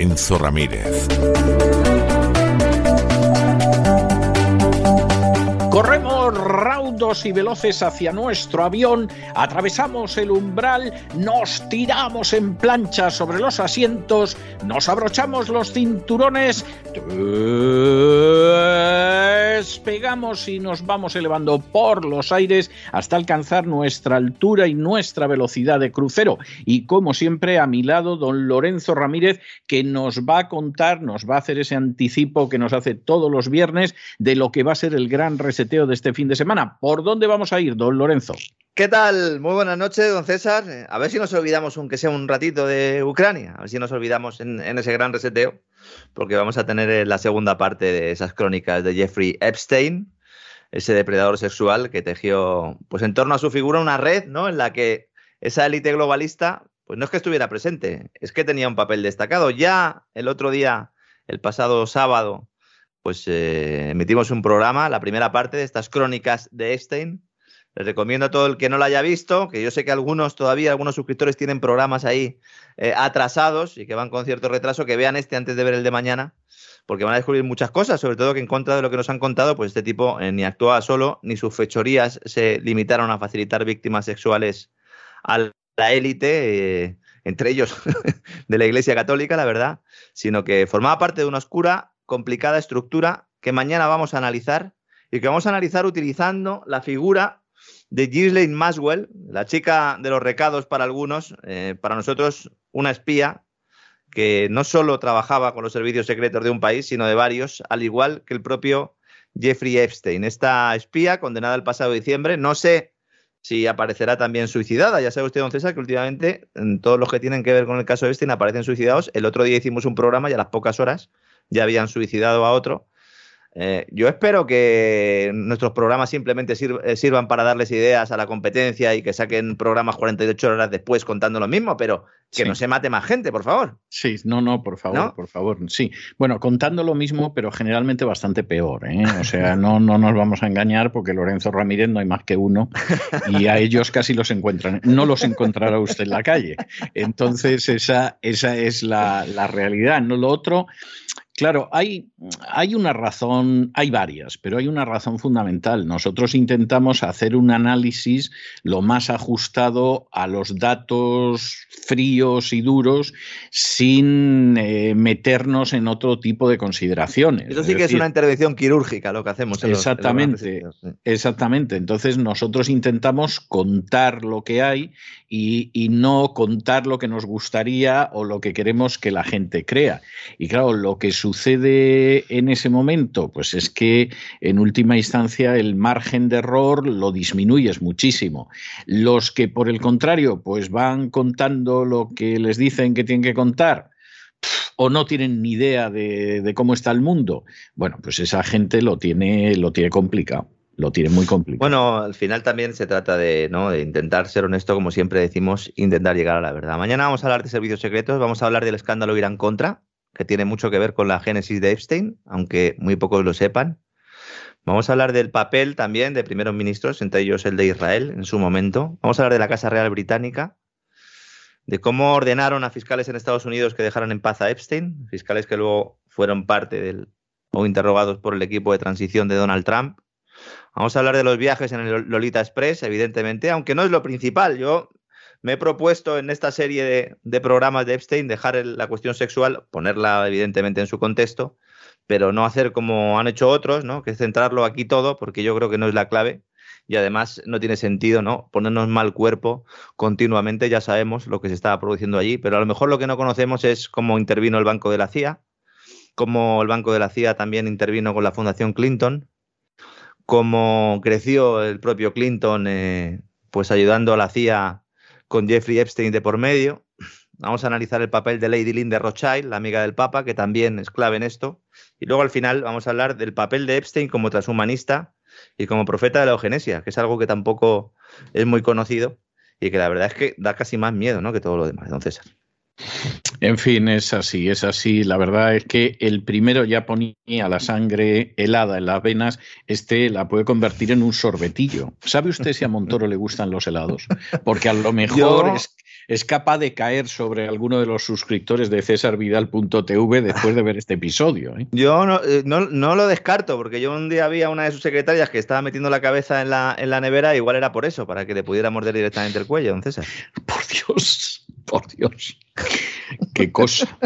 Lorenzo Ramírez. Y veloces hacia nuestro avión, atravesamos el umbral, nos tiramos en plancha sobre los asientos, nos abrochamos los cinturones, despegamos y nos vamos elevando por los aires hasta alcanzar nuestra altura y nuestra velocidad de crucero. Y como siempre, a mi lado, don Lorenzo Ramírez, que nos va a contar, nos va a hacer ese anticipo que nos hace todos los viernes de lo que va a ser el gran reseteo de este fin de semana. ¿Por dónde vamos a ir, don Lorenzo? ¿Qué tal? Muy buenas noches, don César. A ver si nos olvidamos, aunque sea un ratito, de Ucrania. A ver si nos olvidamos en, ese gran reseteo, porque vamos a tener eh, la segunda parte de esas crónicas de Jeffrey Epstein, ese depredador sexual que tejió, pues en torno a su figura, una red, ¿no? En la que esa élite globalista, pues no es que estuviera presente, es que tenía un papel destacado. Ya el otro día, el pasado sábado, pues eh, emitimos un programa, la primera parte de estas crónicas de Epstein. Les recomiendo a todo el que no lo haya visto, que yo sé que algunos todavía, algunos suscriptores tienen programas ahí eh, atrasados y que van con cierto retraso, que vean este antes de ver el de mañana, porque van a descubrir muchas cosas, sobre todo que en contra de lo que nos han contado, pues este tipo eh, ni actuaba solo, ni sus fechorías se limitaron a facilitar víctimas sexuales a la élite, entre ellos de la Iglesia Católica, la verdad, sino que formaba parte de una oscura complicada estructura que mañana vamos a analizar y que vamos a analizar utilizando la figura de Ghislaine Maswell, la chica de los recados para algunos, eh, para nosotros una espía que no solo trabajaba con los servicios secretos de un país, sino de varios, al igual que el propio Jeffrey Epstein. Esta espía, condenada el pasado diciembre, no sé si aparecerá también suicidada. Ya sabe usted, don César, que últimamente en todos los que tienen que ver con el caso Epstein aparecen suicidados. El otro día hicimos un programa y a las pocas horas ya habían suicidado a otro. Eh, yo espero que nuestros programas simplemente eh, sirvan para darles ideas a la competencia y que saquen programas 48 horas después contando lo mismo, pero que no se mate más gente, por favor. Sí, no, no, por favor, por favor. Sí, bueno, contando lo mismo, pero generalmente bastante peor. ¿eh? O sea, no, no nos vamos a engañar porque Lorenzo Ramírez no hay más que uno y a ellos casi los encuentran. No los encontrará usted en la calle. Entonces, esa, esa es la, la realidad. No lo otro Claro, hay, hay, una razón, hay varias, pero hay una razón fundamental. Nosotros intentamos hacer un análisis lo más ajustado a los datos fríos y duros sin eh, meternos en otro tipo de consideraciones. Eso sí que es una intervención quirúrgica lo que hacemos. exactamente, exactamente. Entonces nosotros intentamos contar lo que hay y, y no contar lo que nos gustaría o lo que queremos que la gente crea. Y claro, lo que sucede en ese momento? Pues es que en última instancia el margen de error lo disminuyes muchísimo. Los que por el contrario pues van contando lo que les dicen que tienen que contar, o no tienen ni idea de, cómo está el mundo, bueno, pues esa gente lo tiene, lo tiene complicado. Lo tiene muy complicado. Bueno, al final también se trata de, ¿no? de intentar ser honesto, como siempre decimos, intentar llegar a la verdad. Mañana vamos a hablar de servicios secretos, vamos a hablar del escándalo Irán contra, que tiene mucho que ver con la génesis de Epstein, aunque muy pocos lo sepan. Vamos a hablar del papel también de primeros ministros, entre ellos el de Israel en su momento. Vamos a hablar de la Casa Real Británica, de cómo ordenaron a fiscales en Estados Unidos que dejaran en paz a Epstein, fiscales que luego fueron parte del o interrogados por el equipo de transición de Donald Trump. Vamos a hablar de los viajes en el Lolita Express, evidentemente, aunque no es lo principal. Yo me he propuesto en esta serie de, programas de Epstein dejar la cuestión sexual, ponerla evidentemente en su contexto, pero no hacer como han hecho otros, ¿no? Que centrarlo aquí todo, porque yo creo que no es la clave y además no tiene sentido, ¿no? Ponernos mal cuerpo continuamente, ya sabemos lo que se estaba produciendo allí, pero a lo mejor lo que no conocemos es cómo intervino el banco de la CIA, cómo el Banco de la CIA también intervino con la Fundación Clinton, cómo creció el propio Clinton, eh, pues ayudando a la CIA con Jeffrey Epstein de por medio. Vamos a analizar el papel de Lady Lynn de Rothschild, la amiga del Papa, que también es clave en esto. Y luego al final vamos a hablar del papel de Epstein como transhumanista y como profeta de la eugenesia, que es algo que tampoco es muy conocido y que la verdad es que da casi más miedo ¿no? que todo lo demás, don César. En fin, es así, es así. La verdad es que el primero ya ponía la sangre helada en las venas, este la puede convertir en un sorbetillo. ¿Sabe usted si a Montoro le gustan los helados? Porque a lo mejor es capaz de caer sobre alguno de los suscriptores de cesarvidal.tv después de ver este episodio. ¿eh? Yo eh, no, no, lo descarto, porque yo un día vi a una de sus secretarias que estaba metiendo la cabeza en la, en la nevera, igual era por eso, para que le pudiera morder directamente el cuello, don César. Por Dios, por Dios. Qué cosa.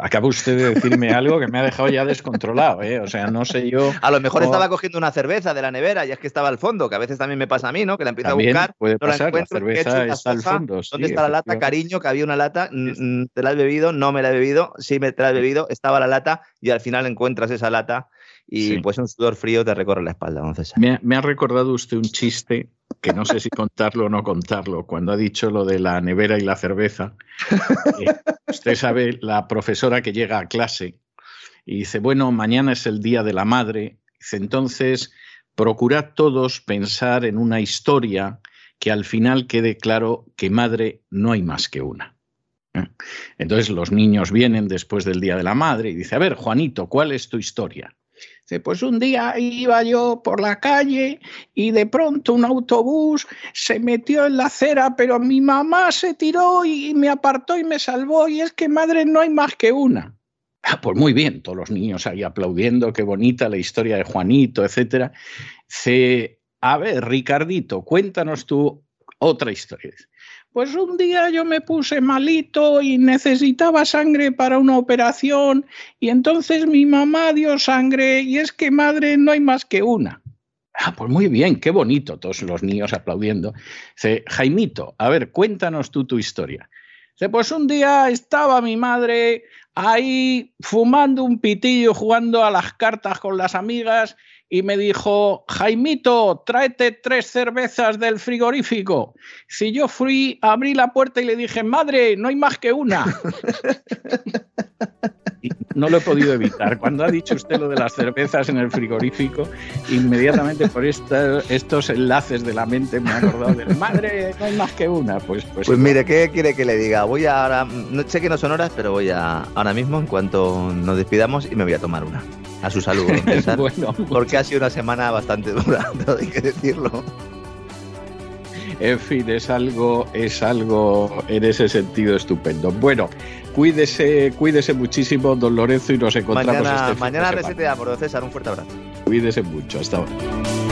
acaba usted de decirme algo que me ha dejado ya descontrolado, ¿eh? O sea, no sé yo. A lo mejor estaba cogiendo una cerveza de la nevera y es que estaba al fondo, que a veces también me pasa a mí, ¿no? Que la empiezo a buscar. Puede pasar, la, cerveza está al fondo. ¿Dónde está la lata? Cariño, que había una lata. ¿Te la has bebido? No me la he bebido. Sí, me te la he bebido. Estaba la lata y al final encuentras esa lata y pues un sudor frío te recorre la espalda, entonces. Me me ha recordado usted un chiste que no sé si contarlo o no contarlo, cuando ha dicho lo de la nevera y la cerveza. Eh, usted sabe, la profesora que llega a clase y dice, bueno, mañana es el Día de la Madre, dice, entonces procurad todos pensar en una historia que al final quede claro que madre no hay más que una. ¿Eh? Entonces los niños vienen después del Día de la Madre y dice, a ver, Juanito, ¿cuál es tu historia? Pues un día iba yo por la calle y de pronto un autobús se metió en la acera, pero mi mamá se tiró y me apartó y me salvó y es que madre no hay más que una. Ah, pues muy bien, todos los niños ahí aplaudiendo, qué bonita la historia de Juanito, etcétera. a ver, Ricardito, cuéntanos tú otra historia. Pues un día yo me puse malito y necesitaba sangre para una operación y entonces mi mamá dio sangre y es que madre no hay más que una. Ah, pues muy bien, qué bonito, todos los niños aplaudiendo. Dice, Jaimito, a ver, cuéntanos tú tu historia. Dice, pues un día estaba mi madre ahí fumando un pitillo, jugando a las cartas con las amigas y me dijo, Jaimito, tráete tres cervezas del frigorífico. Si yo fui, abrí la puerta y le dije, madre, no hay más que una. no lo he podido evitar. Cuando ha dicho usted lo de las cervezas en el frigorífico, inmediatamente por estos enlaces de la mente me he acordado de, madre, no hay más que una. Pues, pues, pues mire, ¿qué quiere que le diga? Voy a ahora, no sé que no son horas, pero voy a ahora mismo, en cuanto nos despidamos, y me voy a tomar una. A su salud, bueno, porque ha sido una semana bastante dura, hay que decirlo. En fin, es algo, es algo en ese sentido estupendo. Bueno, cuídese, cuídese muchísimo, don Lorenzo, y nos encontramos mañana, este Mañana reseteamos, don César, un fuerte abrazo. Cuídese mucho, hasta ahora.